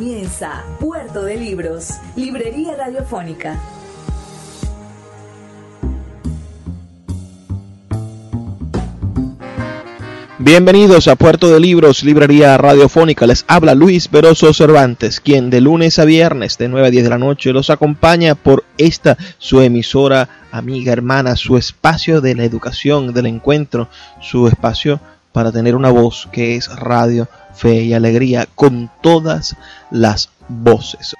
Comienza Puerto de Libros, Librería Radiofónica. Bienvenidos a Puerto de Libros, Librería Radiofónica. Les habla Luis Veroso Cervantes, quien de lunes a viernes de 9 a 10 de la noche los acompaña por esta su emisora amiga, hermana, su espacio de la educación, del encuentro, su espacio para tener una voz que es radio fe y alegría con todas las voces.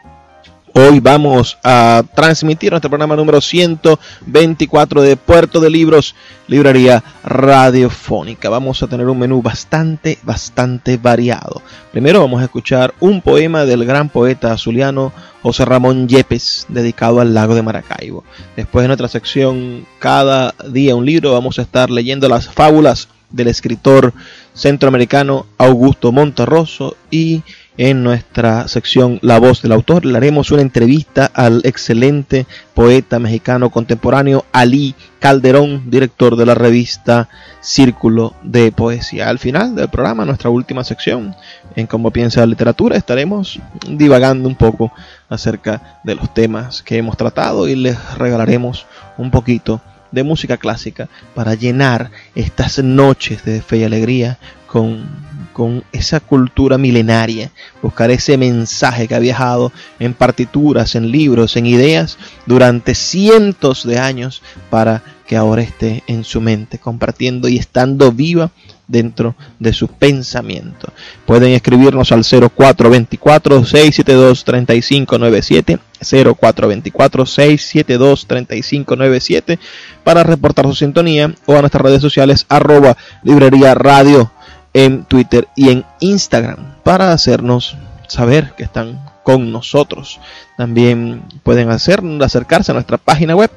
Hoy vamos a transmitir nuestro programa número 124 de Puerto de Libros, Librería Radiofónica. Vamos a tener un menú bastante, bastante variado. Primero vamos a escuchar un poema del gran poeta azuliano José Ramón Yepes, dedicado al lago de Maracaibo. Después de nuestra sección Cada día un libro, vamos a estar leyendo las fábulas del escritor centroamericano Augusto Monterroso y en nuestra sección La voz del autor le haremos una entrevista al excelente poeta mexicano contemporáneo Ali Calderón, director de la revista Círculo de Poesía. Al final del programa, nuestra última sección, en cómo piensa la literatura, estaremos divagando un poco acerca de los temas que hemos tratado y les regalaremos un poquito de música clásica para llenar estas noches de fe y alegría con, con, esa cultura milenaria, buscar ese mensaje que ha viajado en partituras, en libros, en ideas durante cientos de años para que ahora esté en su mente, compartiendo y estando viva dentro de su pensamiento. Pueden escribirnos al 0424-672-3597, 0424-672-3597 para reportar su sintonía o a nuestras redes sociales arroba librería radio en Twitter y en Instagram para hacernos saber que están con nosotros. También pueden hacer, acercarse a nuestra página web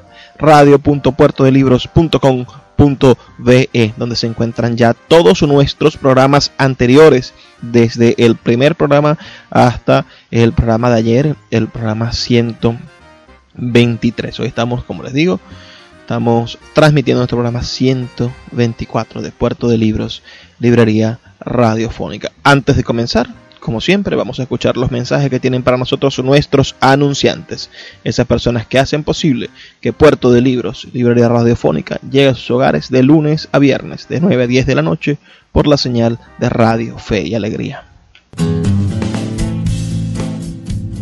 radio.puertodelibros.com.be donde se encuentran ya todos nuestros programas anteriores desde el primer programa hasta el programa de ayer, el programa 123. Hoy estamos, como les digo, estamos transmitiendo nuestro programa 124 de Puerto de Libros, Librería Radiofónica. Antes de comenzar, como siempre, vamos a escuchar los mensajes que tienen para nosotros nuestros anunciantes, esas personas que hacen posible que Puerto de Libros, Librería Radiofónica, llegue a sus hogares de lunes a viernes, de 9 a 10 de la noche, por la señal de Radio Fe y Alegría.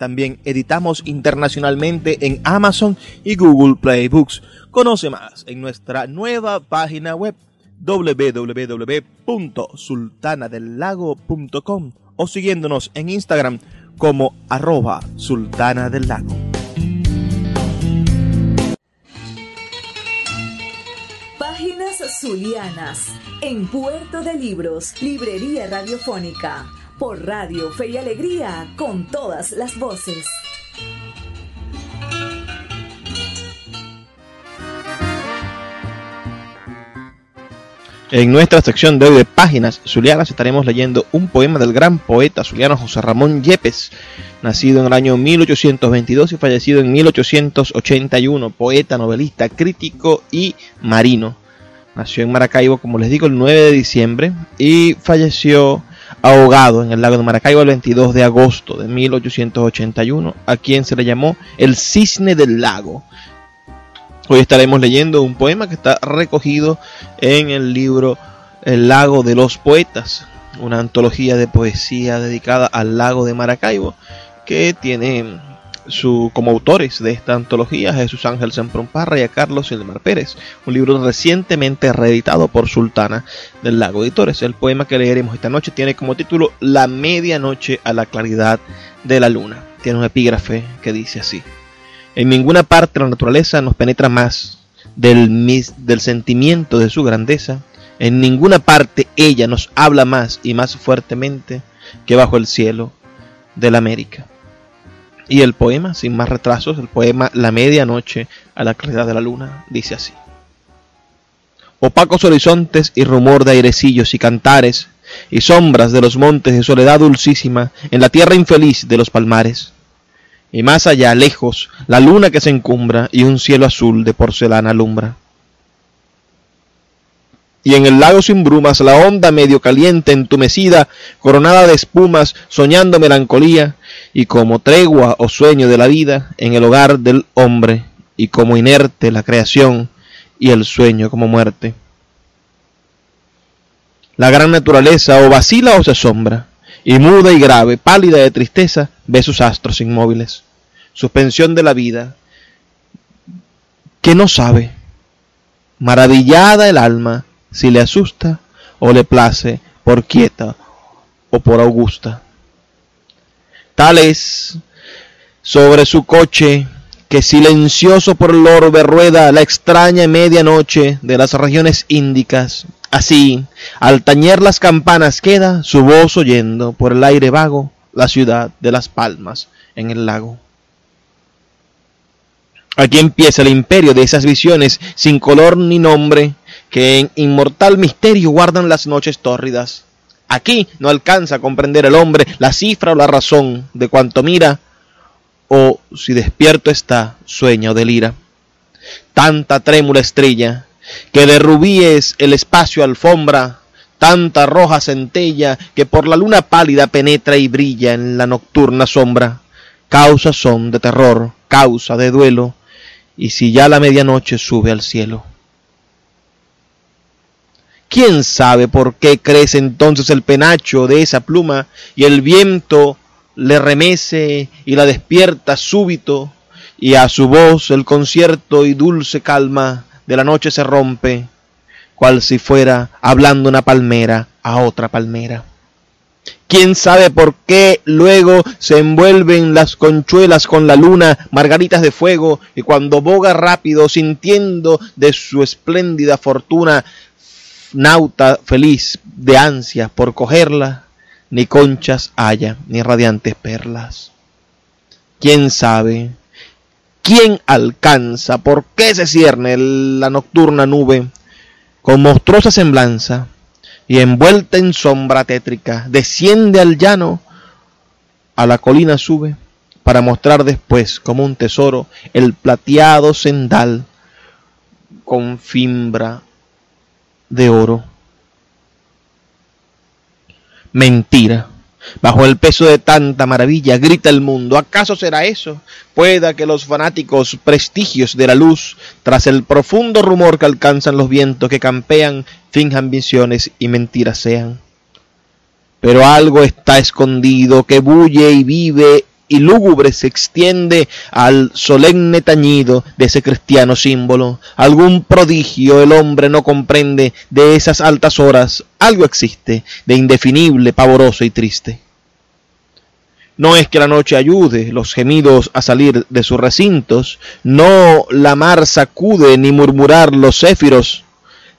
también editamos internacionalmente en Amazon y Google Play Books. Conoce más en nuestra nueva página web www.sultanadelago.com o siguiéndonos en Instagram como arroba sultana del lago. Páginas Zulianas en Puerto de Libros, Librería Radiofónica, por Radio Fe y Alegría, con todas las voces. En nuestra sección de hoy de páginas zulianas estaremos leyendo un poema del gran poeta zuliano José Ramón Yepes, nacido en el año 1822 y fallecido en 1881, poeta, novelista, crítico y marino. Nació en Maracaibo, como les digo, el 9 de diciembre y falleció ahogado en el lago de Maracaibo el 22 de agosto de 1881, a quien se le llamó el cisne del lago. Hoy estaremos leyendo un poema que está recogido en el libro El lago de los poetas, una antología de poesía dedicada al lago de Maracaibo, que tiene como autores de esta antología, Jesús Ángel Semprumparra y a Carlos Silmar Pérez, un libro recientemente reeditado por Sultana del Lago Editores. El poema que leeremos esta noche tiene como título La medianoche a la claridad de la luna. Tiene un epígrafe que dice así. En ninguna parte la naturaleza nos penetra más del, del sentimiento de su grandeza. En ninguna parte ella nos habla más y más fuertemente que bajo el cielo de la América. Y el poema, sin más retrasos, el poema La medianoche a la claridad de la luna, dice así. Opacos horizontes y rumor de airecillos y cantares, y sombras de los montes de soledad dulcísima en la tierra infeliz de los palmares. Y más allá, lejos, la luna que se encumbra y un cielo azul de porcelana alumbra. Y en el lago sin brumas la onda medio caliente, entumecida, coronada de espumas, soñando melancolía, y como tregua o sueño de la vida en el hogar del hombre, y como inerte la creación y el sueño como muerte. La gran naturaleza o vacila o se asombra, y muda y grave, pálida de tristeza, ve sus astros inmóviles. Suspensión de la vida, que no sabe, maravillada el alma, si le asusta o le place por quieta o por augusta. Tal es sobre su coche que silencioso por el orbe rueda la extraña medianoche de las regiones índicas. Así, al tañer las campanas queda su voz oyendo por el aire vago la ciudad de las palmas en el lago. Aquí empieza el imperio de esas visiones sin color ni nombre que en inmortal misterio guardan las noches tórridas. Aquí no alcanza a comprender el hombre la cifra o la razón de cuanto mira, o si despierto está, sueña o delira. Tanta trémula estrella, que de rubíes el espacio alfombra, tanta roja centella, que por la luna pálida penetra y brilla en la nocturna sombra. Causas son de terror, causa de duelo, y si ya la medianoche sube al cielo. ¿Quién sabe por qué crece entonces el penacho de esa pluma y el viento le remece y la despierta súbito y a su voz el concierto y dulce calma de la noche se rompe, cual si fuera hablando una palmera a otra palmera? ¿Quién sabe por qué luego se envuelven las conchuelas con la luna, margaritas de fuego, y cuando boga rápido, sintiendo de su espléndida fortuna, nauta feliz de ansias por cogerla, ni conchas haya, ni radiantes perlas. ¿Quién sabe? ¿Quién alcanza? ¿Por qué se cierne la nocturna nube con monstruosa semblanza y envuelta en sombra tétrica desciende al llano, a la colina sube para mostrar después como un tesoro el plateado sendal con fimbra de oro. Mentira. Bajo el peso de tanta maravilla grita el mundo. ¿Acaso será eso? Pueda que los fanáticos prestigios de la luz, tras el profundo rumor que alcanzan los vientos que campean, finjan visiones y mentiras sean. Pero algo está escondido que bulle y vive y lúgubre se extiende al solemne tañido de ese cristiano símbolo. Algún prodigio el hombre no comprende de esas altas horas. Algo existe de indefinible, pavoroso y triste. No es que la noche ayude los gemidos a salir de sus recintos, no la mar sacude ni murmurar los céfiros,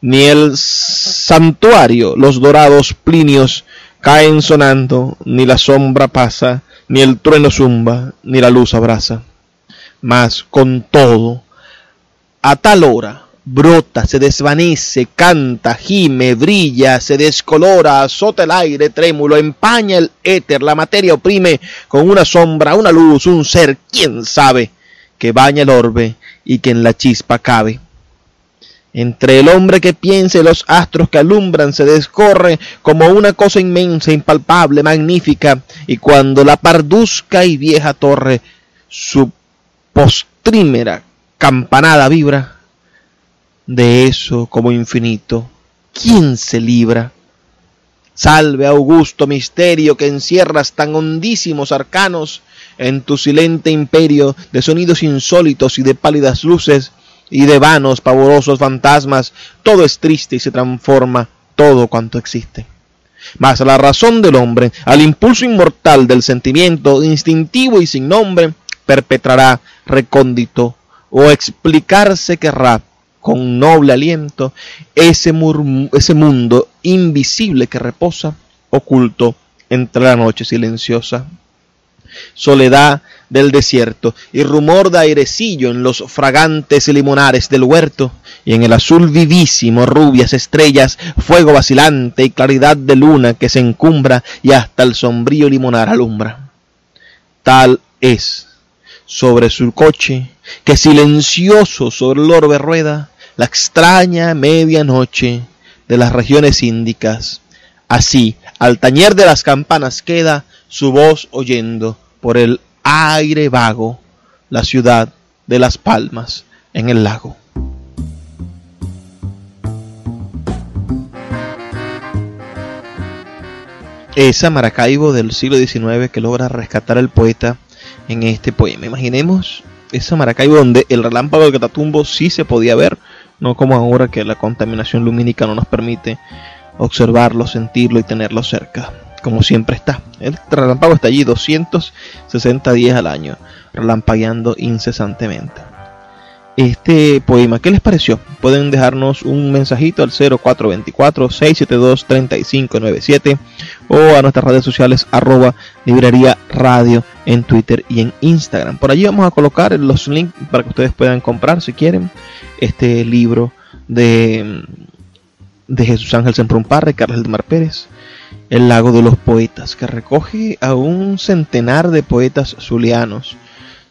ni el santuario los dorados plinios caen sonando, ni la sombra pasa, ni el trueno zumba, ni la luz abraza. Mas con todo, a tal hora, brota, se desvanece, canta, gime, brilla, se descolora, azota el aire trémulo, empaña el éter, la materia oprime con una sombra, una luz, un ser, quién sabe, que baña el orbe y que en la chispa cabe. Entre el hombre que piensa y los astros que alumbran se descorre como una cosa inmensa, impalpable, magnífica, y cuando la parduzca y vieja torre su postrímera campanada vibra, de eso como infinito, ¿quién se libra? Salve augusto misterio que encierras tan hondísimos arcanos, en tu silente imperio de sonidos insólitos y de pálidas luces y de vanos, pavorosos fantasmas, todo es triste y se transforma todo cuanto existe. Mas la razón del hombre, al impulso inmortal del sentimiento, instintivo y sin nombre, perpetrará recóndito o explicarse querrá con noble aliento ese, ese mundo invisible que reposa oculto entre la noche silenciosa. Soledad del desierto y rumor de airecillo en los fragantes limonares del huerto y en el azul vivísimo rubias estrellas, fuego vacilante y claridad de luna que se encumbra y hasta el sombrío limonar alumbra. Tal es sobre su coche que silencioso sobre el orbe rueda la extraña medianoche de las regiones índicas. Así, al tañer de las campanas queda su voz oyendo por el aire vago la ciudad de las palmas en el lago. Esa Maracaibo del siglo XIX que logra rescatar al poeta en este poema. Imaginemos esa Maracaibo donde el relámpago del Catatumbo sí se podía ver, no como ahora que la contaminación lumínica no nos permite observarlo, sentirlo y tenerlo cerca, como siempre está. El relámpago está allí 260 días al año, relampagueando incesantemente este poema. ¿Qué les pareció? Pueden dejarnos un mensajito al 0424-672-3597 o a nuestras redes sociales arroba librería radio en Twitter y en Instagram. Por allí vamos a colocar los links para que ustedes puedan comprar si quieren este libro de, de Jesús Ángel Semprumparre, Carlos Mar Pérez. El lago de los poetas, que recoge a un centenar de poetas zulianos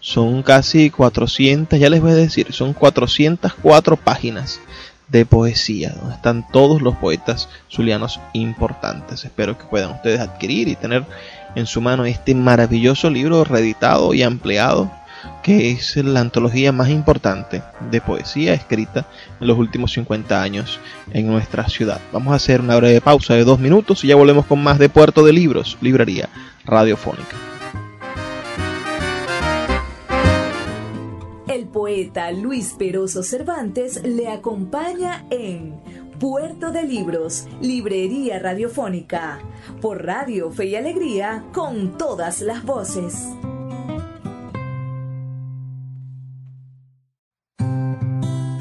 son casi 400, ya les voy a decir, son 404 páginas de poesía, donde están todos los poetas zulianos importantes. Espero que puedan ustedes adquirir y tener en su mano este maravilloso libro reeditado y ampliado, que es la antología más importante de poesía escrita en los últimos 50 años en nuestra ciudad. Vamos a hacer una breve pausa de dos minutos y ya volvemos con más de Puerto de Libros, librería radiofónica. poeta Luis Peroso Cervantes le acompaña en Puerto de Libros, Librería Radiofónica, por Radio Fe y Alegría, con todas las voces.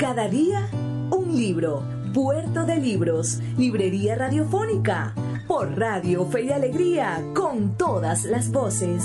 Cada día, un libro. Puerto de Libros, Librería Radiofónica, por Radio Fe y Alegría, con todas las voces.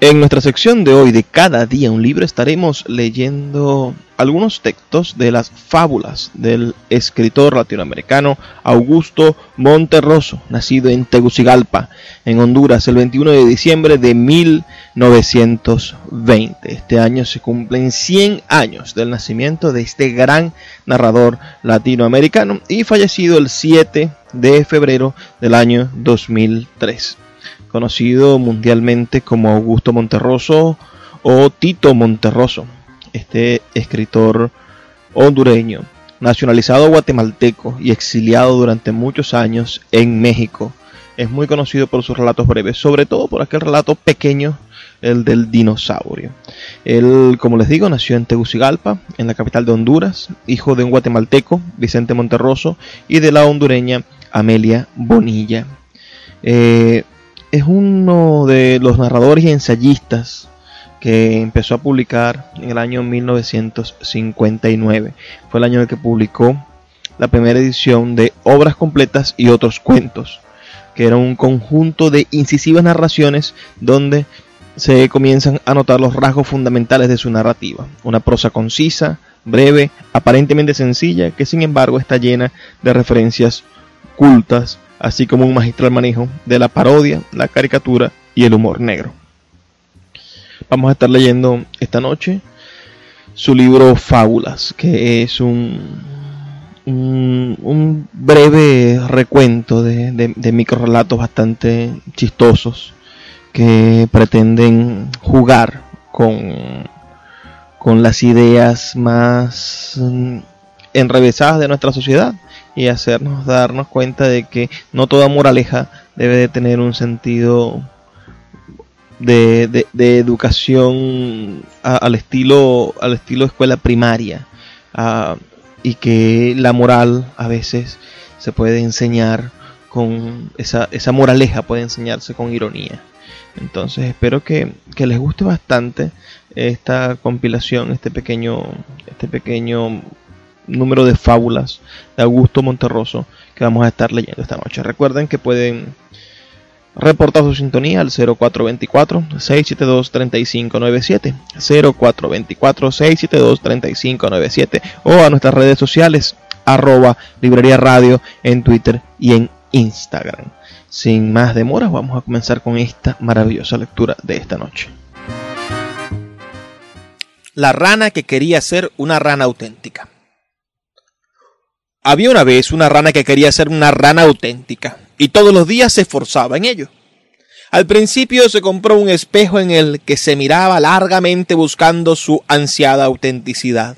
En nuestra sección de hoy de Cada día un libro estaremos leyendo algunos textos de las fábulas del escritor latinoamericano Augusto Monterroso, nacido en Tegucigalpa, en Honduras, el 21 de diciembre de 1920. Este año se cumplen 100 años del nacimiento de este gran narrador latinoamericano y fallecido el 7 de febrero del año 2003 conocido mundialmente como Augusto Monterroso o Tito Monterroso, este escritor hondureño, nacionalizado guatemalteco y exiliado durante muchos años en México. Es muy conocido por sus relatos breves, sobre todo por aquel relato pequeño, el del dinosaurio. Él, como les digo, nació en Tegucigalpa, en la capital de Honduras, hijo de un guatemalteco, Vicente Monterroso, y de la hondureña Amelia Bonilla. Eh, es uno de los narradores y ensayistas que empezó a publicar en el año 1959. Fue el año en el que publicó la primera edición de Obras Completas y otros cuentos, que era un conjunto de incisivas narraciones donde se comienzan a notar los rasgos fundamentales de su narrativa. Una prosa concisa, breve, aparentemente sencilla, que sin embargo está llena de referencias cultas así como un magistral manejo de la parodia, la caricatura y el humor negro. Vamos a estar leyendo esta noche su libro Fábulas, que es un, breve recuento de, de, microrelatos bastante chistosos que pretenden jugar con, con las ideas más enrevesadas de nuestra sociedad y hacernos darnos cuenta de que no toda moraleja debe de tener un sentido de, educación al estilo al estilo escuela primaria. Y que la moral a veces se puede enseñar con esa, esa moraleja puede enseñarse con ironía. Entonces espero que, que, les guste bastante esta compilación este pequeño este pequeño número de fábulas de Augusto Monterroso que vamos a estar leyendo esta noche recuerden que pueden Reporta su sintonía al 0424-672-3597, 0424-672-3597 o a nuestras redes sociales, arroba librería radio en Twitter y en Instagram. Sin más demoras, vamos a comenzar con esta maravillosa lectura de esta noche. La rana que quería ser una rana auténtica. Había una vez una rana que quería ser una rana auténtica y todos los días se esforzaba en ello. Al principio se compró un espejo en el que se miraba largamente buscando su ansiada autenticidad.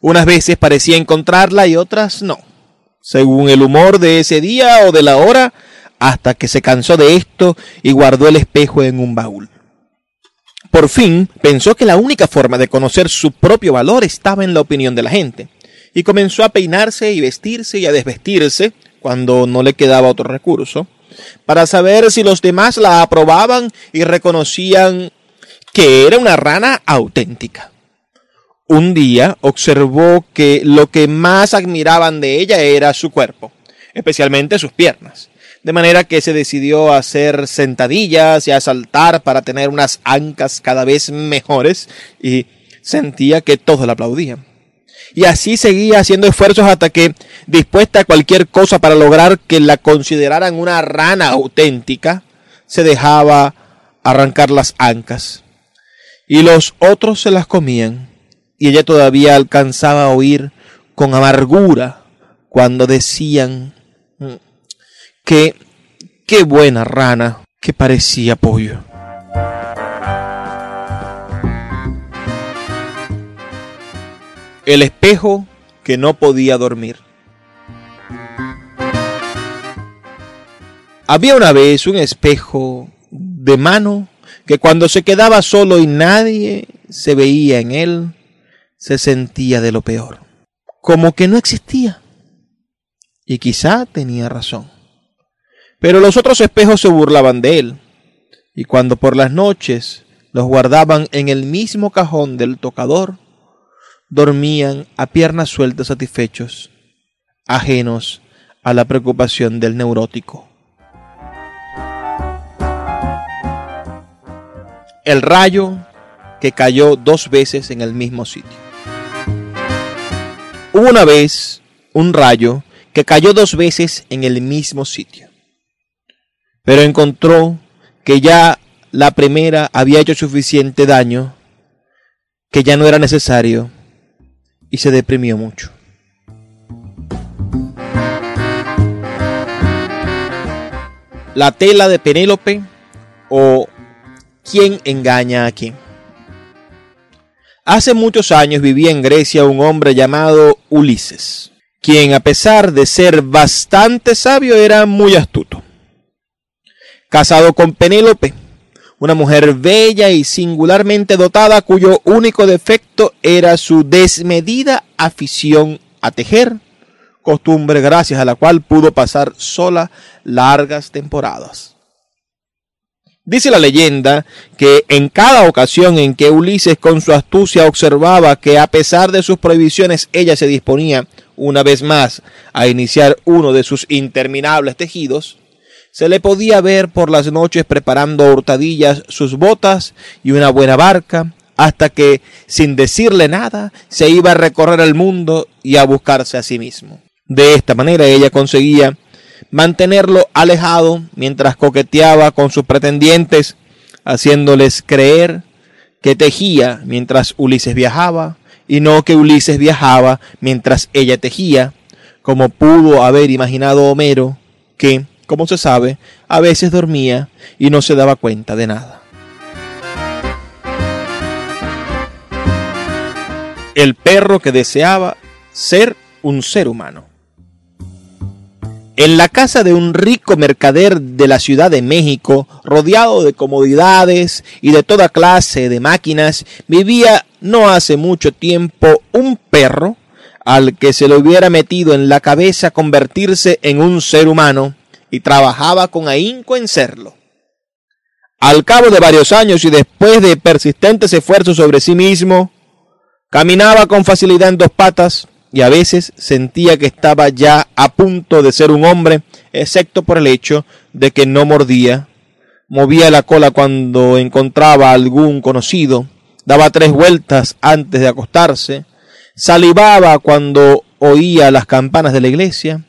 Unas veces parecía encontrarla y otras no, según el humor de ese día o de la hora, hasta que se cansó de esto y guardó el espejo en un baúl. Por fin pensó que la única forma de conocer su propio valor estaba en la opinión de la gente, y comenzó a peinarse y vestirse y a desvestirse, cuando no le quedaba otro recurso, para saber si los demás la aprobaban y reconocían que era una rana auténtica. Un día observó que lo que más admiraban de ella era su cuerpo, especialmente sus piernas, de manera que se decidió a hacer sentadillas y a saltar para tener unas ancas cada vez mejores y sentía que todos la aplaudían y así seguía haciendo esfuerzos hasta que, dispuesta a cualquier cosa para lograr que la consideraran una rana auténtica, se dejaba arrancar las ancas. Y los otros se las comían, y ella todavía alcanzaba a oír con amargura cuando decían mm, que qué buena rana que parecía pollo. El espejo que no podía dormir. Había una vez un espejo de mano que cuando se quedaba solo y nadie se veía en él, se sentía de lo peor. Como que no existía. Y quizá tenía razón. Pero los otros espejos se burlaban de él. Y cuando por las noches los guardaban en el mismo cajón del tocador, dormían a piernas sueltas satisfechos, ajenos a la preocupación del neurótico. El rayo que cayó dos veces en el mismo sitio. Hubo una vez un rayo que cayó dos veces en el mismo sitio, pero encontró que ya la primera había hecho suficiente daño, que ya no era necesario y se deprimió mucho. La tela de Penélope o quién engaña a quién. Hace muchos años vivía en Grecia un hombre llamado Ulises, quien a pesar de ser bastante sabio era muy astuto. Casado con Penélope, una mujer bella y singularmente dotada cuyo único defecto era su desmedida afición a tejer, costumbre gracias a la cual pudo pasar sola largas temporadas. Dice la leyenda que en cada ocasión en que Ulises con su astucia observaba que a pesar de sus prohibiciones ella se disponía una vez más a iniciar uno de sus interminables tejidos, se le podía ver por las noches preparando hurtadillas sus botas y una buena barca, hasta que, sin decirle nada, se iba a recorrer el mundo y a buscarse a sí mismo. De esta manera ella conseguía mantenerlo alejado mientras coqueteaba con sus pretendientes, haciéndoles creer que tejía mientras Ulises viajaba, y no que Ulises viajaba mientras ella tejía, como pudo haber imaginado Homero, que, como se sabe, a veces dormía y no se daba cuenta de nada. El perro que deseaba ser un ser humano. En la casa de un rico mercader de la Ciudad de México, rodeado de comodidades y de toda clase de máquinas, vivía no hace mucho tiempo un perro al que se le hubiera metido en la cabeza convertirse en un ser humano y trabajaba con ahínco en serlo. Al cabo de varios años y después de persistentes esfuerzos sobre sí mismo, caminaba con facilidad en dos patas y a veces sentía que estaba ya a punto de ser un hombre, excepto por el hecho de que no mordía, movía la cola cuando encontraba algún conocido, daba tres vueltas antes de acostarse, salivaba cuando oía las campanas de la iglesia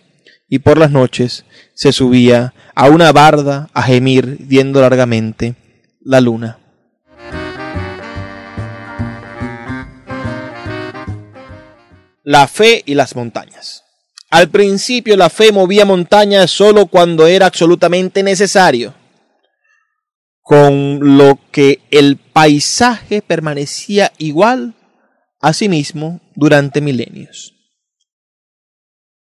y por las noches se subía a una barda a gemir viendo largamente la luna. La fe y las montañas. Al principio la fe movía montañas solo cuando era absolutamente necesario, con lo que el paisaje permanecía igual a sí mismo durante milenios.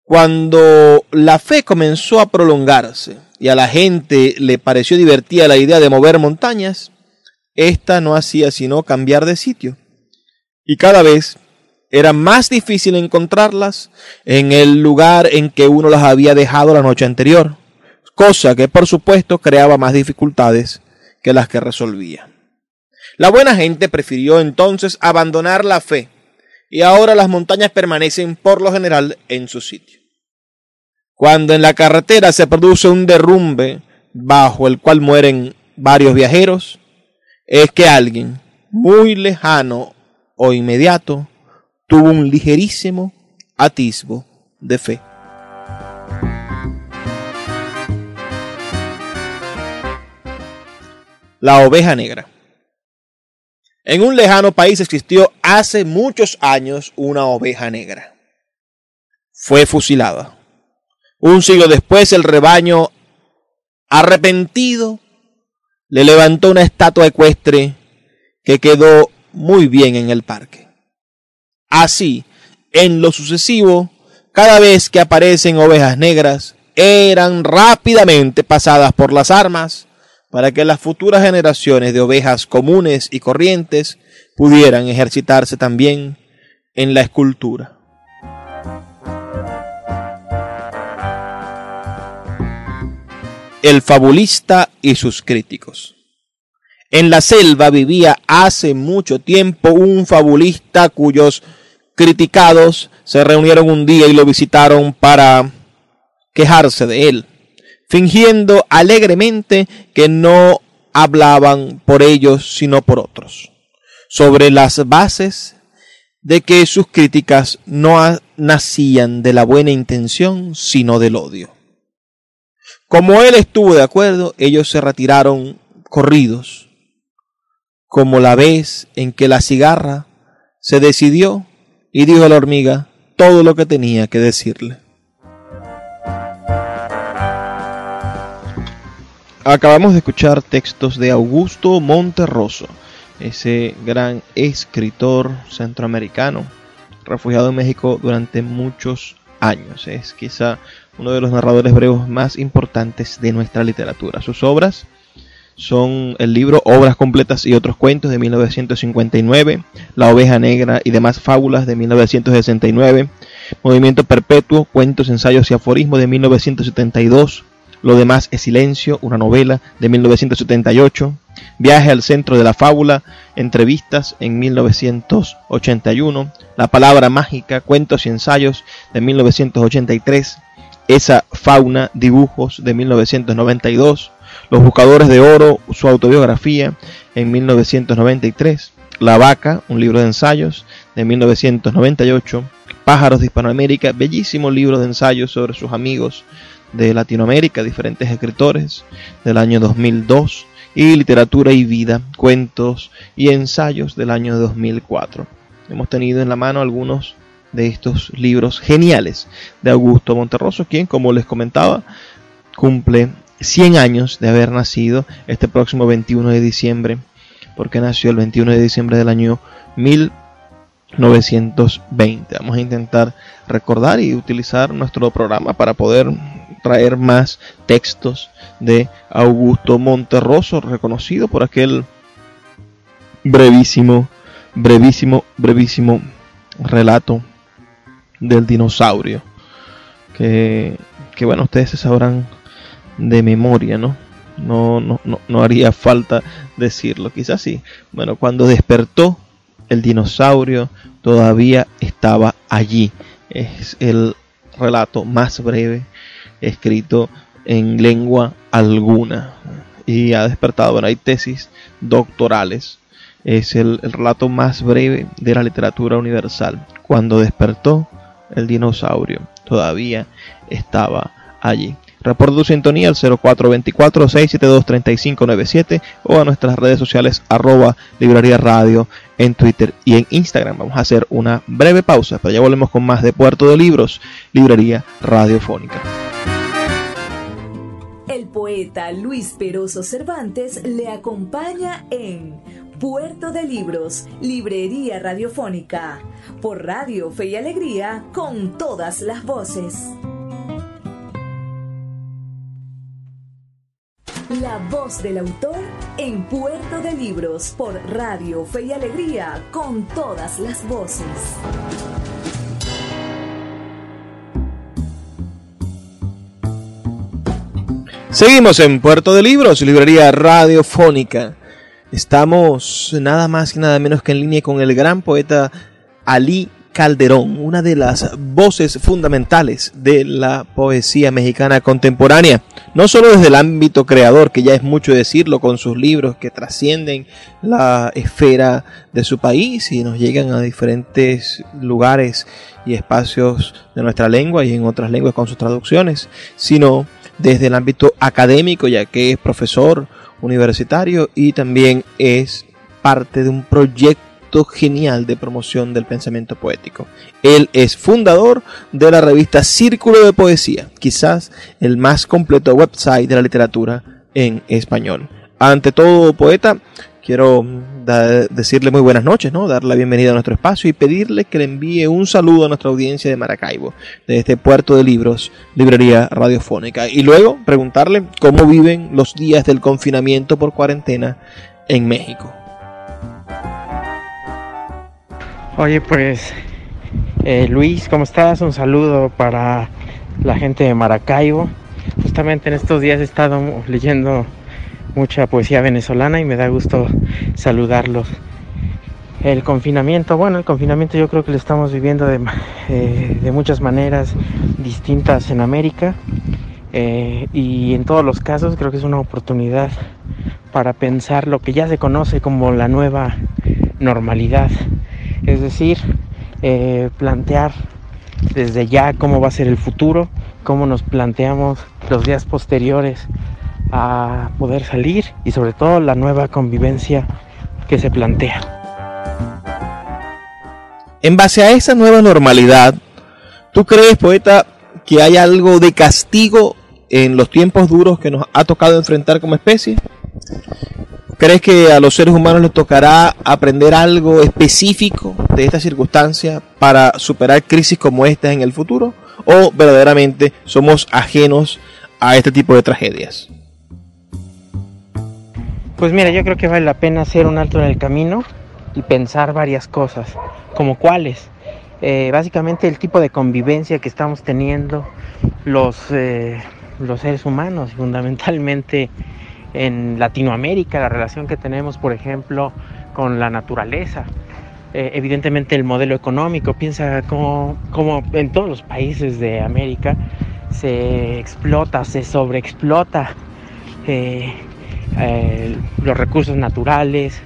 Cuando la fe comenzó a prolongarse y a la gente le pareció divertida la idea de mover montañas, ésta no hacía sino cambiar de sitio. Y cada vez era más difícil encontrarlas en el lugar en que uno las había dejado la noche anterior, cosa que por supuesto creaba más dificultades que las que resolvía. La buena gente prefirió entonces abandonar la fe y ahora las montañas permanecen por lo general en su sitio. Cuando en la carretera se produce un derrumbe bajo el cual mueren varios viajeros, es que alguien muy lejano o inmediato tuvo un ligerísimo atisbo de fe. La oveja negra. En un lejano país existió hace muchos años una oveja negra. Fue fusilada. Un siglo después el rebaño, arrepentido, le levantó una estatua ecuestre que quedó muy bien en el parque. Así, en lo sucesivo, cada vez que aparecen ovejas negras, eran rápidamente pasadas por las armas para que las futuras generaciones de ovejas comunes y corrientes pudieran ejercitarse también en la escultura. El fabulista y sus críticos. En la selva vivía hace mucho tiempo un fabulista cuyos criticados se reunieron un día y lo visitaron para quejarse de él fingiendo alegremente que no hablaban por ellos sino por otros, sobre las bases de que sus críticas no nacían de la buena intención sino del odio. Como él estuvo de acuerdo, ellos se retiraron corridos, como la vez en que la cigarra se decidió y dijo a la hormiga todo lo que tenía que decirle. Acabamos de escuchar textos de Augusto Monterroso, ese gran escritor centroamericano, refugiado en México durante muchos años. Es quizá uno de los narradores breves más importantes de nuestra literatura. Sus obras son el libro Obras completas y otros cuentos de 1959, La oveja negra y demás fábulas de 1969, Movimiento perpetuo, cuentos, ensayos y aforismos de 1972, lo demás es silencio, una novela de 1978. Viaje al centro de la fábula, entrevistas en 1981. La palabra mágica, cuentos y ensayos de 1983. Esa fauna, dibujos de 1992. Los buscadores de oro, su autobiografía en 1993. La vaca, un libro de ensayos de 1998. Pájaros de Hispanoamérica, bellísimo libro de ensayos sobre sus amigos de Latinoamérica, diferentes escritores del año 2002 y Literatura y Vida, cuentos y ensayos del año 2004. Hemos tenido en la mano algunos de estos libros geniales de Augusto Monterroso, quien, como les comentaba, cumple 100 años de haber nacido este próximo 21 de diciembre, porque nació el 21 de diciembre del año 1920. Vamos a intentar recordar y utilizar nuestro programa para poder traer más textos de Augusto Monterroso, reconocido por aquel brevísimo, brevísimo, brevísimo relato del dinosaurio. Que, que bueno, ustedes se sabrán de memoria, ¿no? No, no, no, no haría falta decirlo, quizás sí. Bueno, cuando despertó el dinosaurio todavía estaba allí. Es el relato más breve escrito en lengua alguna y ha despertado, bueno, hay tesis doctorales. Es el, el relato más breve de la literatura universal. Cuando despertó el dinosaurio todavía estaba allí. Reporta tu sintonía al 0424-672-3597 o a nuestras redes sociales arroba librería radio en Twitter y en Instagram. Vamos a hacer una breve pausa, pero ya volvemos con más de Puerto de Libros, librería radiofónica. El poeta Luis Peroso Cervantes le acompaña en Puerto de Libros, Librería Radiofónica, por Radio Fe y Alegría, con todas las voces. La voz del autor en Puerto de Libros por Radio Fe y Alegría con todas las voces. Seguimos en Puerto de Libros, librería radiofónica. Estamos nada más y nada menos que en línea con el gran poeta Ali Calderón, una de las voces fundamentales de la poesía mexicana contemporánea, no solo desde el ámbito creador, que ya es mucho decirlo, con sus libros que trascienden la esfera de su país y nos llegan a diferentes lugares y espacios de nuestra lengua y en otras lenguas con sus traducciones, sino desde el ámbito académico, ya que es profesor universitario y también es parte de un proyecto genial de promoción del pensamiento poético. Él es fundador de la revista Círculo de Poesía, quizás el más completo website de la literatura en español. Ante todo, poeta, quiero decirle muy buenas noches, ¿no? Darle la bienvenida a nuestro espacio y pedirle que le envíe un saludo a nuestra audiencia de Maracaibo, de este puerto de libros, librería radiofónica. Y luego preguntarle cómo viven los días del confinamiento por cuarentena en México. Oye, pues eh, Luis, ¿cómo estás? Un saludo para la gente de Maracaibo. Justamente en estos días he estado leyendo mucha poesía venezolana y me da gusto saludarlos. El confinamiento, bueno, el confinamiento yo creo que lo estamos viviendo de, eh, muchas maneras distintas en América eh, y en todos los casos creo que es una oportunidad para pensar lo que ya se conoce como la nueva normalidad es decir, eh, plantear desde ya cómo va a ser el futuro, cómo nos planteamos los días posteriores a poder salir y sobre todo la nueva convivencia que se plantea. En base a esa nueva normalidad, ¿tú crees, poeta, que hay algo de castigo en los tiempos duros que nos ha tocado enfrentar como especie? ¿Crees que a los seres humanos les tocará aprender algo específico de esta circunstancia para superar crisis como esta en el futuro? ¿O verdaderamente somos ajenos a este tipo de tragedias? Pues mira, yo creo que vale la pena hacer un alto en el camino y pensar varias cosas, como cuáles. Eh, básicamente el tipo de convivencia que estamos teniendo los, eh, los seres humanos, fundamentalmente en Latinoamérica, la relación que tenemos, por ejemplo, con la naturaleza. Eh, evidentemente el modelo económico, piensa como, en todos los países de América se explota, se sobreexplota eh, los recursos naturales,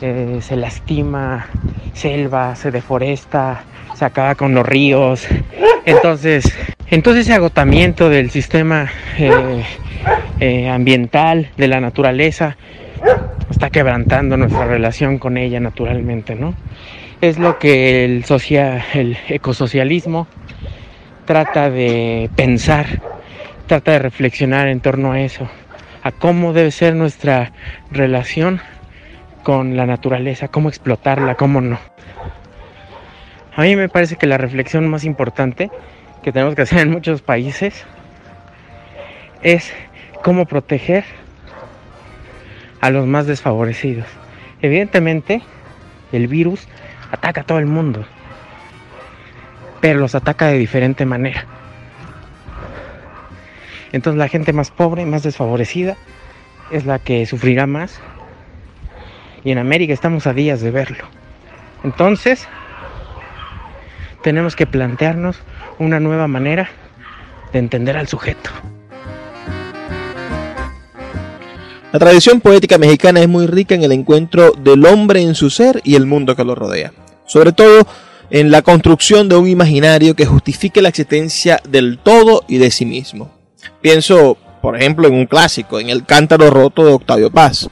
se lastima selva, se deforesta, se acaba con los ríos. Entonces, entonces ese agotamiento del sistema eh, ambiental, de la naturaleza, está quebrantando nuestra relación con ella naturalmente, ¿no? Es lo que el, el ecosocialismo trata de pensar, trata de reflexionar en torno a eso, a cómo debe ser nuestra relación con la naturaleza, cómo explotarla, cómo no. A mí me parece que la reflexión más importante que tenemos que hacer en muchos países es cómo proteger a los más desfavorecidos. Evidentemente, el virus ataca a todo el mundo, pero los ataca de diferente manera. Entonces la gente más pobre, más desfavorecida, es la que sufrirá más. Y en América estamos a días de verlo. Entonces, tenemos que plantearnos una nueva manera de entender al sujeto. La tradición poética mexicana es muy rica en el encuentro del hombre en su ser y el mundo que lo rodea. Sobre todo en la construcción de un imaginario que justifique la existencia del todo y de sí mismo. Pienso, por ejemplo, en un clásico, en El Cántaro Roto de Octavio Paz.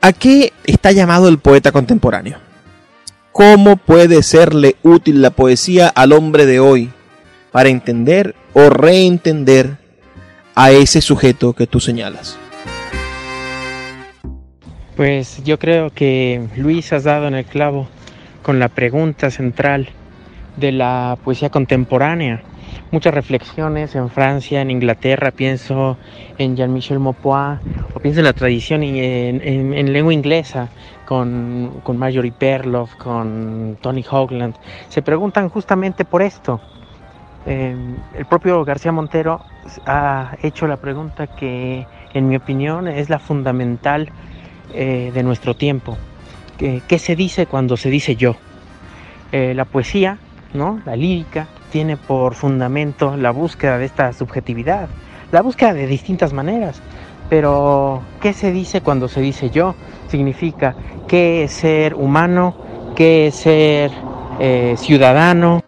¿A qué está llamado el poeta contemporáneo? ¿Cómo puede serle útil la poesía al hombre de hoy para entender o reentender a ese sujeto que tú señalas? Pues yo creo que Luis has dado en el clavo con la pregunta central de la poesía contemporánea. Muchas reflexiones en Francia, en Inglaterra, pienso en Jean-Michel Maupois, o pienso en la tradición en, lengua inglesa, con, con, Marjorie Perloff, con Tony Hogland. Se preguntan justamente por esto. Eh, el propio García Montero ha hecho la pregunta que, en mi opinión, es la fundamental eh, de nuestro tiempo. ¿Qué, se dice cuando se dice yo? Eh, la poesía, ¿no? la lírica, tiene por fundamento la búsqueda de esta subjetividad, la búsqueda de distintas maneras. Pero, ¿qué se dice cuando se dice yo? Significa qué es ser humano, qué es ser eh, ciudadano,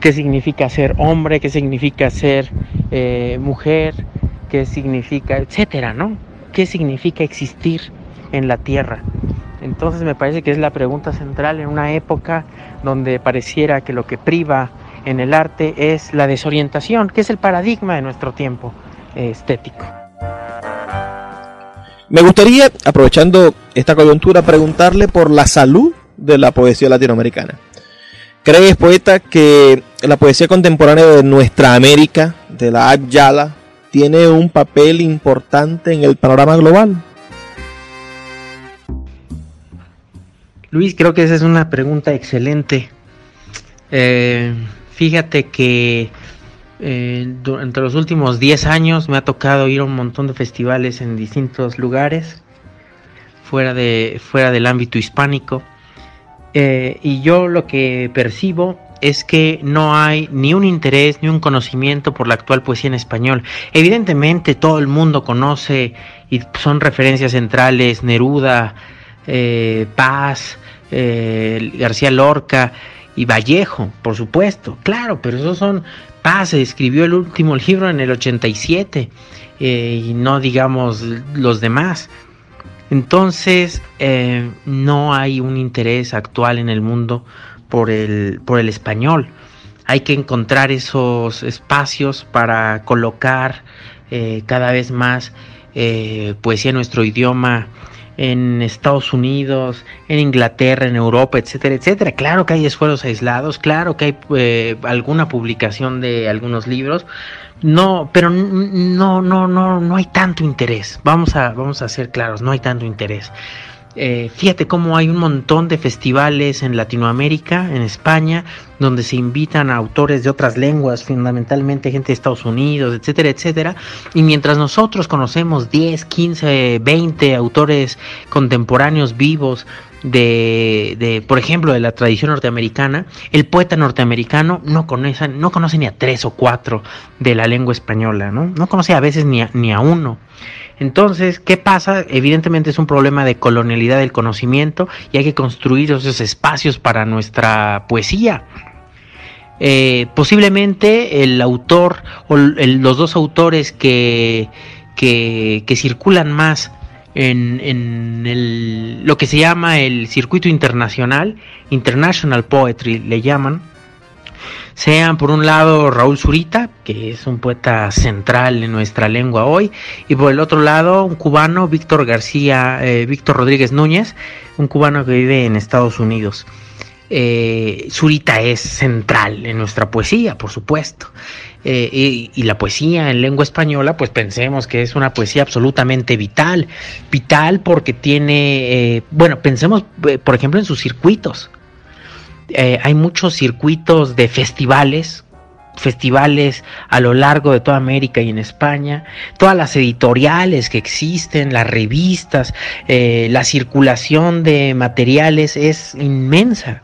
qué significa ser hombre, qué significa ser mujer, qué significa, etcétera, ¿no? qué significa existir en la Tierra. Entonces me parece que es la pregunta central en una época donde pareciera que lo que priva en el arte es la desorientación, que es el paradigma de nuestro tiempo estético. Me gustaría, aprovechando esta coyuntura, preguntarle por la salud de la poesía latinoamericana. ¿Crees, poeta, que la poesía contemporánea de nuestra América, de la Abyala, tiene un papel importante en el panorama global? Luis, creo que esa es una pregunta excelente. Eh, fíjate que eh, entre los últimos 10 años me ha tocado ir a un montón de festivales en distintos lugares, fuera, de, fuera del ámbito hispánico. Eh, y yo lo que percibo es que no hay ni un interés ni un conocimiento por la actual poesía en español. Evidentemente todo el mundo conoce y son referencias centrales Neruda, Paz, eh, García Lorca y Vallejo, por supuesto, claro, pero esos son Paz escribió el último libro en el 87 eh, y no digamos los demás. Entonces no hay un interés actual en el mundo por el, por el español. Hay que encontrar esos espacios para colocar eh, cada vez más eh, poesía en nuestro idioma en Estados Unidos, en Inglaterra, en Europa, etcétera, etcétera. Claro que hay esfuerzos aislados, claro que hay eh, alguna publicación de algunos libros, no, pero no, no, no, no hay tanto interés. Vamos a, vamos a ser claros, no hay tanto interés. Eh, fíjate cómo hay un montón de festivales en Latinoamérica, en España, donde se invitan a autores de otras lenguas, fundamentalmente gente de Estados Unidos, etcétera, etcétera. Y mientras nosotros conocemos 10, 15, 20 autores contemporáneos vivos de, de, por ejemplo, de la tradición norteamericana, el poeta norteamericano no conoce, no conoce ni a tres o cuatro de la lengua española, ¿no? No conoce a veces ni ni a uno. Entonces, ¿qué pasa? Evidentemente es un problema de colonialidad del conocimiento y hay que construir esos espacios para nuestra poesía. Eh, posiblemente el autor o los dos autores que, que, circulan más en, en lo que se llama el circuito internacional, International Poetry le llaman, sean por un lado Raúl Zurita, que es un poeta central en nuestra lengua hoy, y por el otro lado un cubano, Víctor García, eh, Víctor Rodríguez Núñez, un cubano que vive en Estados Unidos. Eh, Zurita es central en nuestra poesía, por supuesto. eh, y, la poesía en lengua española, pues pensemos que es una poesía absolutamente vital, vital porque tiene, eh, bueno, pensemos por ejemplo en sus circuitos. Hay muchos circuitos de festivales festivales a lo largo de toda América y en España, todas las editoriales que existen, las revistas, eh, la circulación de materiales es inmensa,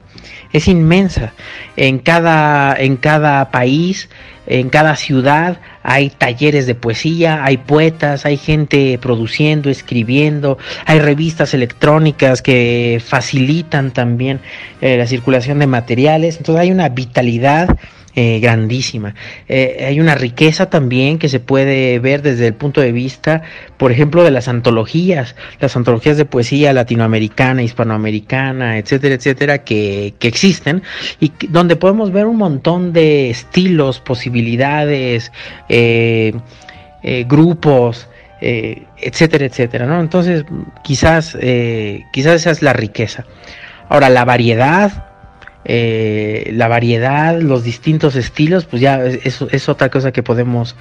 es inmensa. En cada, en cada país, en cada ciudad hay talleres de poesía, hay poetas, hay gente produciendo, escribiendo, hay revistas electrónicas que facilitan también eh, la circulación de materiales, entonces hay una vitalidad eh, grandísima. Eh, hay una riqueza también que se puede ver desde el punto de vista, por ejemplo, de las antologías, las antologías de poesía latinoamericana, hispanoamericana, etcétera, etcétera, que, existen y donde podemos ver un montón de estilos, posibilidades, eh, grupos, etcétera, etcétera, ¿no? Entonces, quizás, quizás esa es la riqueza. Ahora, la variedad, eh, la variedad, los distintos estilos, pues ya es, es, otra cosa que podemos,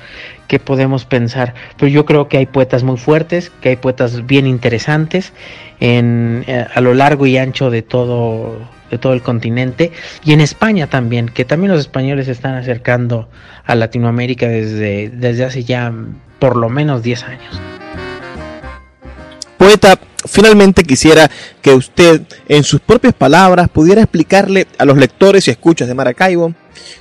que podemos pensar. Pero yo creo que hay poetas muy fuertes, que hay poetas bien interesantes en, eh, a lo largo y ancho de todo, de todo el continente y en España también, que también los españoles están acercando a Latinoamérica desde, desde hace ya por lo menos 10 años. Poeta, finalmente quisiera que usted, en sus propias palabras, pudiera explicarle a los lectores y escuchas de Maracaibo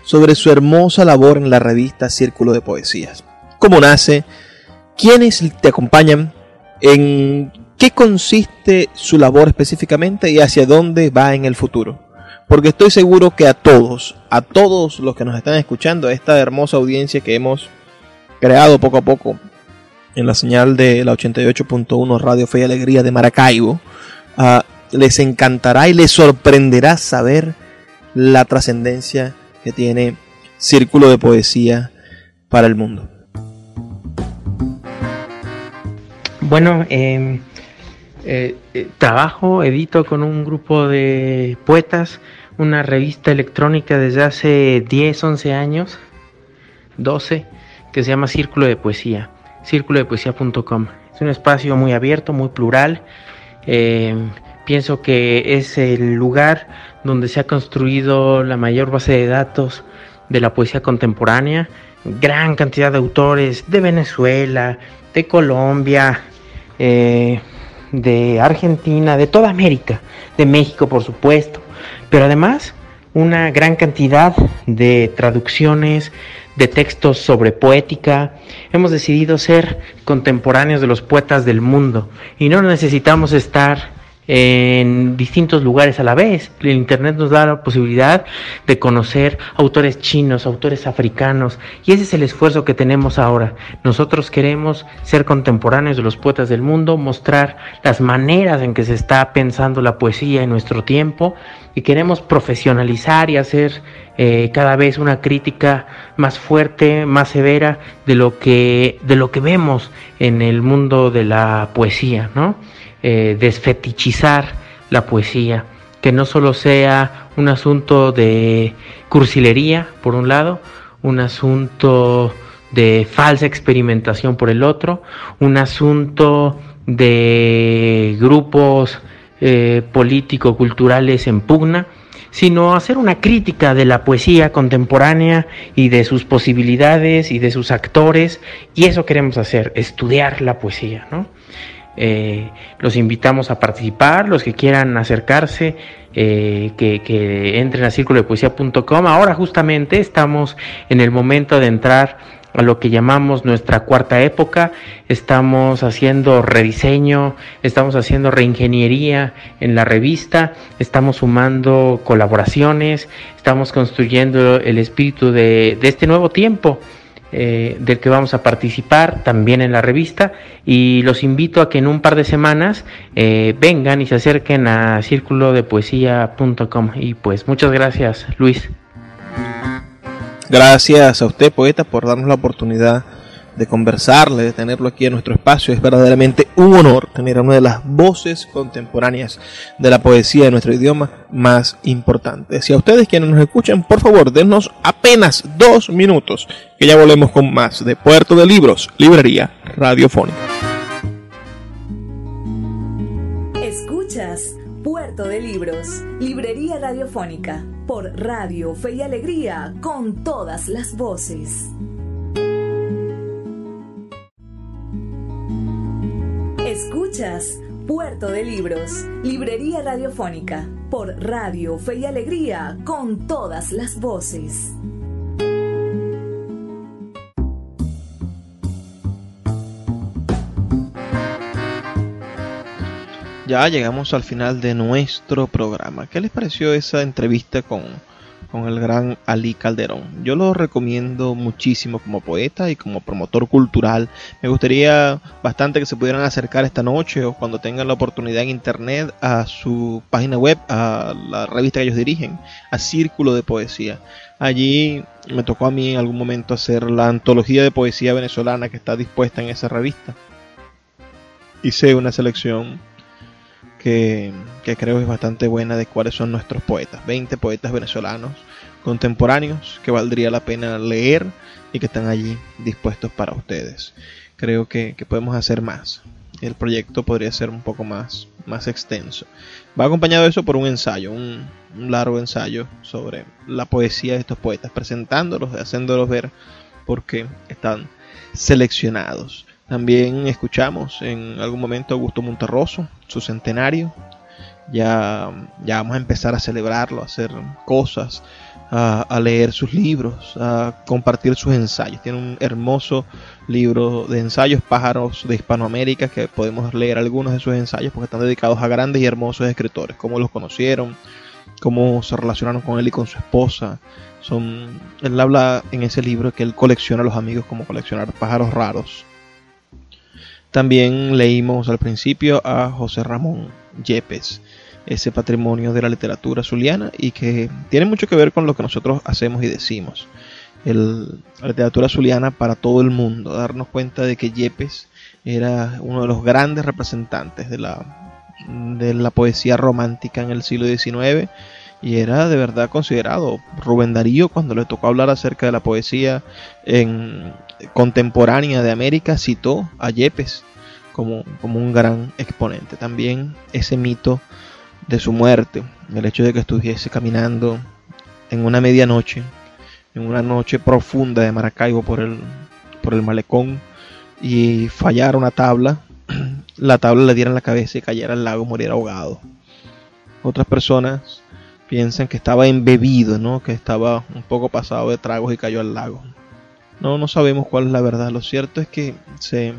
sobre su hermosa labor en la revista Círculo de Poesías. ¿Cómo nace? ¿Quiénes te acompañan? ¿En qué consiste su labor específicamente y hacia dónde va en el futuro? Porque estoy seguro que a todos, a todos los que nos están escuchando, a esta hermosa audiencia que hemos creado poco a poco en la señal de la 88.1 Radio Fe y Alegría de Maracaibo, ah, les encantará y les sorprenderá saber la trascendencia que tiene Círculo de Poesía para el mundo. Bueno, em, eh, eh, trabajo, edito con un grupo de poetas, una revista electrónica desde hace 10, 11 años, 12, que se llama Círculo de Poesía círculodepoesía.com. Es un espacio muy abierto, muy plural. Eh, pienso que es el lugar donde se ha construido la mayor base de datos de la poesía contemporánea. Gran cantidad de autores de Venezuela, de Colombia, eh, de Argentina, de toda América, de México por supuesto, pero además una gran cantidad de traducciones, de textos sobre poética. Hemos decidido ser contemporáneos de los poetas del mundo y no necesitamos estar en distintos lugares a la vez. El Internet nos da la posibilidad de conocer autores chinos, autores africanos, y ese es el esfuerzo que tenemos ahora. Nosotros queremos ser contemporáneos de los poetas del mundo, mostrar las maneras en que se está pensando la poesía en nuestro tiempo, y queremos profesionalizar y hacer eh, cada vez una crítica más fuerte, más severa de lo que de lo que vemos en el mundo de la poesía, ¿no? Eh, desfetichizar la poesía, que no solo sea un asunto de cursilería por un lado, un asunto de falsa experimentación por el otro, un asunto de grupos eh, político-culturales en pugna, sino hacer una crítica de la poesía contemporánea y de sus posibilidades y de sus actores, y eso queremos hacer, estudiar la poesía, ¿no? Eh, los invitamos a participar, los que quieran acercarse, eh, que, que entren a círculo de poesía.com. Ahora justamente estamos en el momento de entrar a lo que llamamos nuestra cuarta época. Estamos haciendo rediseño, estamos haciendo reingeniería en la revista, estamos sumando colaboraciones, estamos construyendo el espíritu de, este nuevo tiempo. Eh, del que vamos a participar también en la revista y los invito a que en un par de semanas eh, vengan y se acerquen a círculo de poesía.com y pues muchas gracias Luis. Gracias a usted, poeta, por darnos la oportunidad de conversarle, de tenerlo aquí en nuestro espacio. Es verdaderamente un honor tener a una de las voces contemporáneas de la poesía de nuestro idioma más importantes. Y a ustedes quienes nos escuchan, por favor, denos apenas dos minutos, que ya volvemos con más de Puerto de Libros, Librería Radiofónica. Escuchas Puerto de Libros, Librería Radiofónica, por Radio Fe y Alegría, con todas las voces. Escuchas Puerto de Libros, Librería Radiofónica, por Radio Fe y Alegría, con todas las voces. Ya llegamos al final de nuestro programa. ¿Qué les pareció esa entrevista con con el gran Ali Calderón. Yo lo recomiendo muchísimo como poeta y como promotor cultural. Me gustaría bastante que se pudieran acercar esta noche o cuando tengan la oportunidad en internet a su página web, a la revista que ellos dirigen, a Círculo de Poesía. Allí me tocó a mí en algún momento hacer la antología de poesía venezolana que está dispuesta en esa revista. Hice una selección que, creo es bastante buena de cuáles son nuestros poetas. 20 poetas venezolanos contemporáneos que valdría la pena leer y que están allí dispuestos para ustedes. Creo que, podemos hacer más. El proyecto podría ser un poco más, más extenso. Va acompañado de eso por un ensayo, un, largo ensayo sobre la poesía de estos poetas, presentándolos, haciéndolos ver por qué están seleccionados. También escuchamos en algún momento a Augusto Monterroso, su centenario. Ya, ya vamos a empezar a celebrarlo, a hacer cosas, a, leer sus libros, a compartir sus ensayos. Tiene un hermoso libro de ensayos, Pájaros de Hispanoamérica, que podemos leer algunos de sus ensayos porque están dedicados a grandes y hermosos escritores, cómo los conocieron, cómo se relacionaron con él y con su esposa. Son, él habla en ese libro que él colecciona a los amigos como coleccionar pájaros raros también leímos al principio a José Ramón Yepes, ese patrimonio de la literatura zuliana y que tiene mucho que ver con lo que nosotros hacemos y decimos. la literatura zuliana para todo el mundo, darnos cuenta de que Yepes era uno de los grandes representantes de la, de la poesía romántica en el siglo XIX y era de verdad considerado. Rubén Darío, cuando le tocó hablar acerca de la poesía en, contemporánea de América, citó a Yepes como, como un gran exponente. También ese mito de su muerte, el hecho de que estuviese caminando en una medianoche, en una noche profunda de Maracaibo por el, por el malecón y fallara una tabla, la tabla le diera en la cabeza y cayera al lago, muriera ahogado. Otras personas piensan que estaba embebido, ¿no? que estaba un poco pasado de tragos y cayó al lago. No, no sabemos cuál es la verdad. Lo cierto es que se,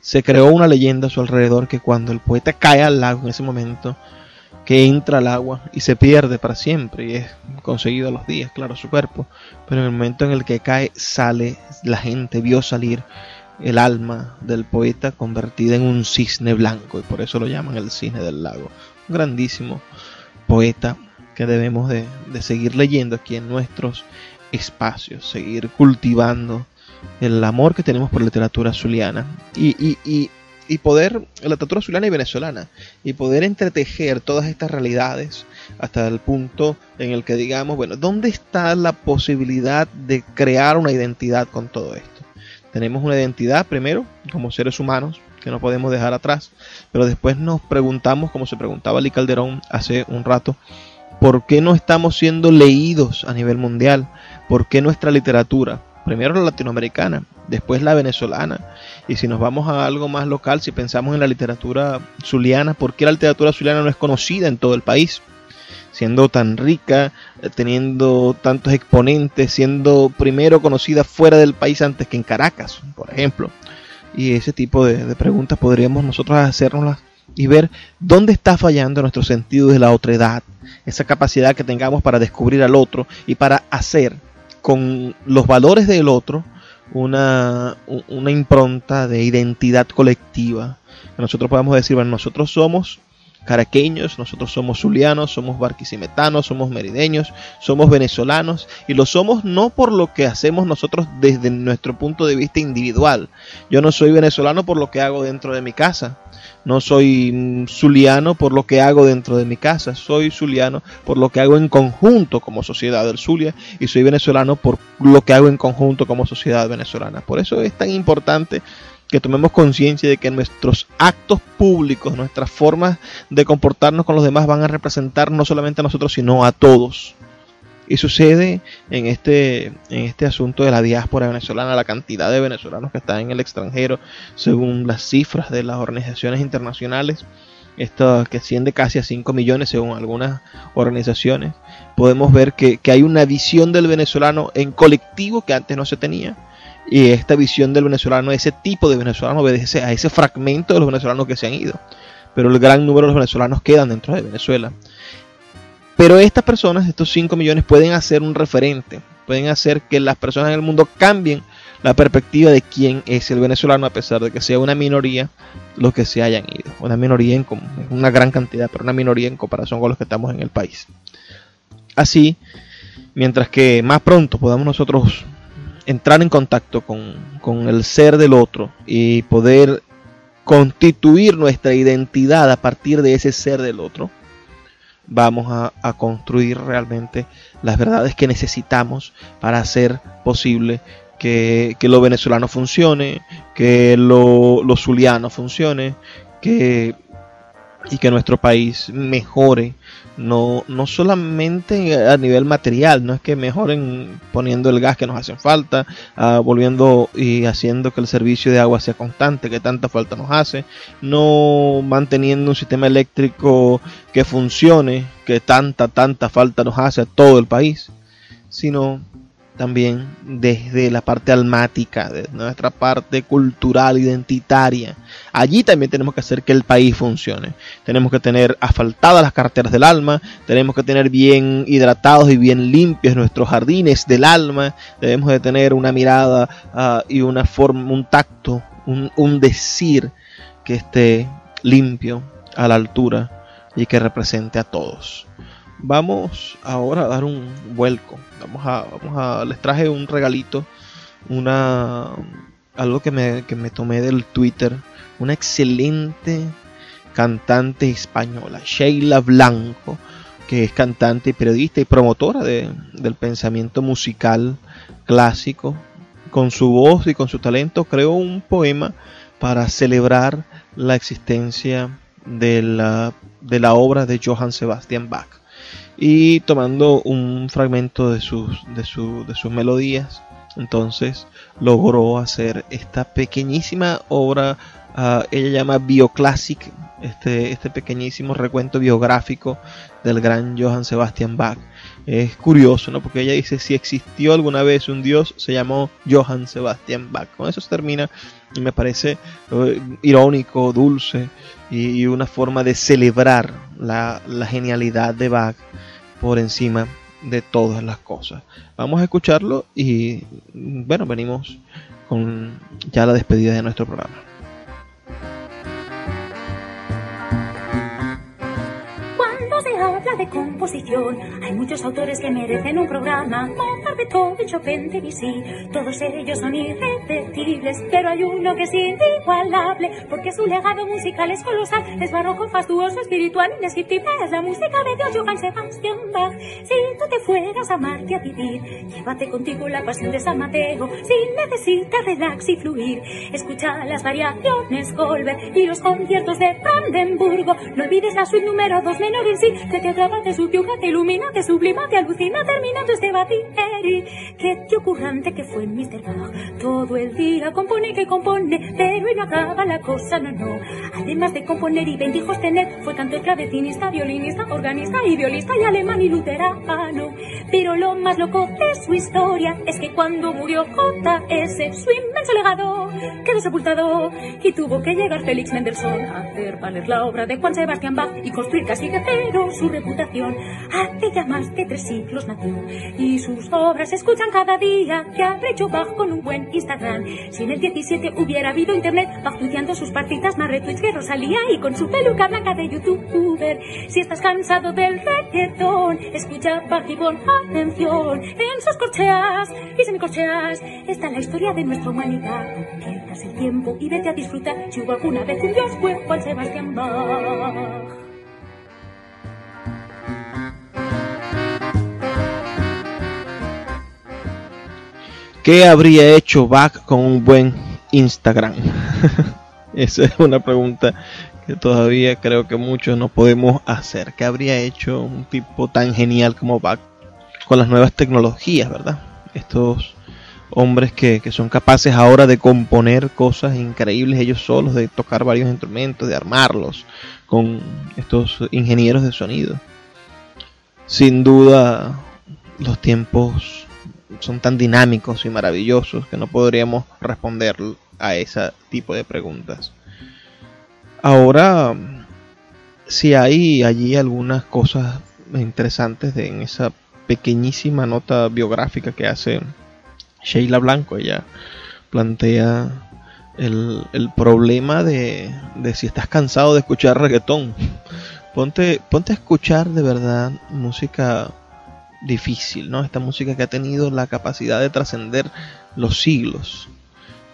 se creó una leyenda a su alrededor que cuando el poeta cae al lago en ese momento, que entra al agua y se pierde para siempre y es conseguido a los días, claro, su cuerpo, pero en el momento en el que cae sale, la gente vio salir el alma del poeta convertida en un cisne blanco y por eso lo llaman el cisne del lago. Grandísimo poeta que debemos de, seguir leyendo aquí en nuestros espacios, seguir cultivando el amor que tenemos por la literatura zuliana y, y, y, y poder, la literatura zuliana y venezolana, y poder entretejer todas estas realidades hasta el punto en el que digamos, bueno, ¿dónde está la posibilidad de crear una identidad con todo esto? Tenemos una identidad primero como seres humanos que no podemos dejar atrás, pero después nos preguntamos, como se preguntaba Lee Calderón hace un rato, ¿por qué no estamos siendo leídos a nivel mundial? ¿Por qué nuestra literatura primero la latinoamericana, después la venezolana. Y si nos vamos a algo más local, si pensamos en la literatura zuliana, ¿por qué la literatura zuliana no es conocida en todo el país? Siendo tan rica, eh, teniendo tantos exponentes, siendo primero conocida fuera del país antes que en Caracas, por ejemplo. Y ese tipo de, preguntas podríamos nosotros hacernoslas y ver dónde está fallando nuestro sentido de la otredad, esa capacidad que tengamos para descubrir al otro y para hacer con los valores del otro una, una impronta de identidad colectiva. Que nosotros podemos decir, bueno, nosotros somos caraqueños, nosotros somos zulianos, somos barquisimetanos, somos merideños, somos venezolanos y lo somos no por lo que hacemos nosotros desde nuestro punto de vista individual. Yo no soy venezolano por lo que hago dentro de mi casa, no soy mm, zuliano por lo que hago dentro de mi casa, soy zuliano por lo que hago en conjunto como sociedad del Zulia y soy venezolano por lo que hago en conjunto como sociedad venezolana. Por eso es tan importante que tomemos conciencia de que nuestros actos públicos, nuestras formas de comportarnos con los demás van a representar no solamente a nosotros, sino a todos. Y sucede en este, en este asunto de la diáspora venezolana, la cantidad de venezolanos que están en el extranjero, según las cifras de las organizaciones internacionales, esto que asciende casi a 5 millones según algunas organizaciones, podemos ver que, que hay una visión del venezolano en colectivo que antes no se tenía y esta visión del venezolano, ese tipo de venezolano obedece a ese fragmento de los venezolanos que se han ido. Pero el gran número de los venezolanos quedan dentro de Venezuela. Pero estas personas, estos 5 millones, pueden hacer un referente, pueden hacer que las personas en el mundo cambien la perspectiva de quién es el venezolano, a pesar de que sea una minoría los que se hayan ido. Una minoría en una gran cantidad, pero una minoría en comparación con los que estamos en el país. Así, mientras que más pronto podamos nosotros entrar en contacto con, el ser del otro y poder constituir nuestra identidad a partir de ese ser del otro, vamos a, construir realmente las verdades que necesitamos para hacer posible que, lo venezolano funcione, que lo, lo zuliano funcione, que, y que nuestro país mejore no, no solamente a nivel material, no es que mejoren poniendo el gas que nos hace falta, ah, volviendo y haciendo que el servicio de agua sea constante, que tanta falta nos hace, no manteniendo un sistema eléctrico que funcione, que tanta, tanta falta nos hace a todo el país, sino también desde la parte almática, de nuestra parte cultural, identitaria. Allí también tenemos que hacer que el país funcione. Tenemos que tener asfaltadas las carreteras del alma, tenemos que tener bien hidratados y bien limpios nuestros jardines del alma, debemos de tener una mirada ah, y una forma, un tacto, un, un decir que esté limpio, a la altura y que represente a todos. Vamos ahora a dar un vuelco. Vamos a, les traje un regalito, una, algo que me, que me tomé del Twitter, una excelente cantante española, Sheila Blanco, que es cantante periodista y promotora de, del pensamiento musical clásico. Con su voz y con su talento creó un poema para celebrar la existencia de la, de la obra de Johann Sebastian Bach y tomando un fragmento de sus, de, de sus melodías, entonces logró hacer esta pequeñísima obra, uh, ella llama Bioclassic, este, este pequeñísimo recuento biográfico del gran Johann Sebastian Bach. Es curioso, ¿no? Porque ella dice, si existió alguna vez un dios, se llamó Johann Sebastian Bach. Con eso se termina y me parece uh, irónico, dulce y, una forma de celebrar la, la genialidad de Bach por encima de todas las cosas. Vamos a escucharlo y bueno, venimos con ya la despedida de nuestro programa. De composición. Hay muchos autores que merecen un programa. Mozart, Beethoven, Chopin, Debussy. Todos ellos son irrepetibles, pero hay uno que es inigualable, porque su legado musical es colosal. Es barroco, fastuoso, espiritual, indescriptible. Es la música de Dios, Johann Sebastian Bach. Si tú te fueras a Marte a vivir, llévate contigo la pasión de San Mateo. Si necesitas relax y fluir, escucha las variaciones Goldberg y los conciertos de Brandenburgo. No olvides la suite número 2 menor en sí que te atrapa, te subyuga, te ilumina, te sublima, te alucina, terminando este batideri. Qué te ocurrante que fue Mr. Bach. Todo el día compone que compone, pero y no acaba la cosa, no, no. Además de componer y bendijos tener, fue cantor, clavecinista, violinista, organista y violista y alemán y luterano. Pero lo más loco de su historia es que cuando murió J.S. Swimmer inmenso legado quedó sepultado y tuvo que llegar Félix Mendelssohn a hacer valer la obra de Juan Sebastián Bach y construir casi de cero su reputación. Hace ya más de tres siglos nació y sus obras se escuchan cada día que hecho Bach con un buen Instagram. Si en el 17 hubiera habido internet, Bach tuiteando sus partitas más retweets que Rosalía y con su peluca blanca de youtuber. Si estás cansado del reggaetón, escucha Bach y pon atención en sus corcheas y semicorcheas está la historia de nuestra humanidad. Pierdas el tiempo y vete a disfrutar si hubo alguna vez un dios fue Juan Sebastián Bach. ¿Qué habría hecho Bach con un buen Instagram? Esa es una pregunta que todavía creo que muchos no podemos hacer. ¿Qué habría hecho un tipo tan genial como Bach con las nuevas tecnologías, verdad? Estos hombres que, que, son capaces ahora de componer cosas increíbles ellos solos, de tocar varios instrumentos, de armarlos con estos ingenieros de sonido. Sin duda, los tiempos son tan dinámicos y maravillosos que no podríamos responder a ese tipo de preguntas. Ahora, si hay allí algunas cosas interesantes de, en esa pequeñísima nota biográfica que hace Sheila Blanco, ella plantea el, problema de, de, si estás cansado de escuchar reggaetón. Ponte a escuchar de verdad música difícil, ¿no? Esta música que ha tenido la capacidad de trascender los siglos.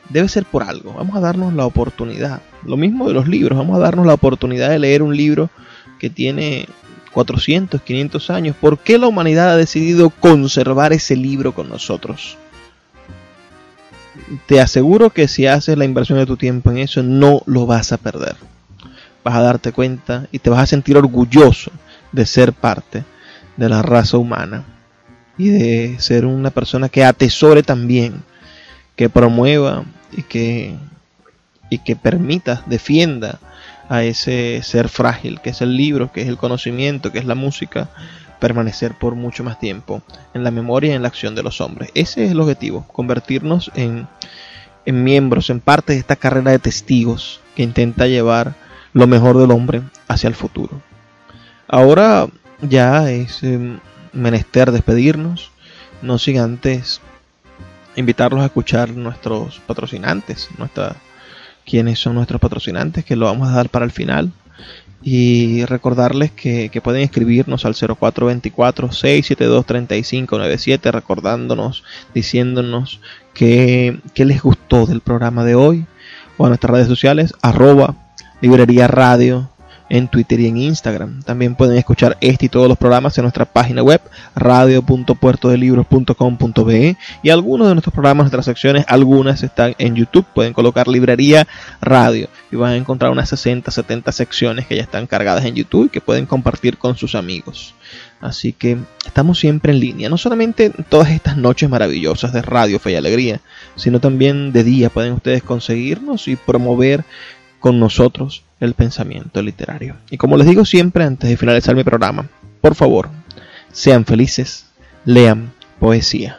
Debe ser por algo. Vamos a darnos la oportunidad. Lo mismo de los libros. Vamos a darnos la oportunidad de leer un libro que tiene 400, 500 años. ¿Por qué la humanidad ha decidido conservar ese libro con nosotros? Te aseguro que si haces la inversión de tu tiempo en eso, no lo vas a perder. Vas a darte cuenta y te vas a sentir orgulloso de ser parte de la raza humana y de ser una persona que atesore también, que promueva y que, y que permita, defienda a ese ser frágil que es el libro, que es el conocimiento, que es la música, permanecer por mucho más tiempo en la memoria y en la acción de los hombres. Ese es el objetivo, convertirnos en, en miembros, en parte de esta carrera de testigos que intenta llevar lo mejor del hombre hacia el futuro. Ahora ya es eh, menester despedirnos, no sin antes invitarlos a escuchar nuestros patrocinantes, nuestra, quiénes son nuestros patrocinantes, que lo vamos a dar para el final. Y recordarles que, que pueden escribirnos al 0424-672-3597, recordándonos, diciéndonos que, que les gustó del programa de hoy, o a nuestras redes sociales, arroba librería radio en Twitter y en Instagram. También pueden escuchar este y todos los programas en nuestra página web radio.puertodelibros.com.be y algunos de nuestros programas, nuestras secciones, algunas están en YouTube. Pueden colocar librería radio y van a encontrar unas 60, 70 secciones que ya están cargadas en YouTube y que pueden compartir con sus amigos. Así que estamos siempre en línea, no solamente todas estas noches maravillosas de radio, fe y alegría, sino también de día pueden ustedes conseguirnos y promover con nosotros el pensamiento literario. Y como les digo siempre antes de finalizar mi programa, por favor, sean felices, lean poesía.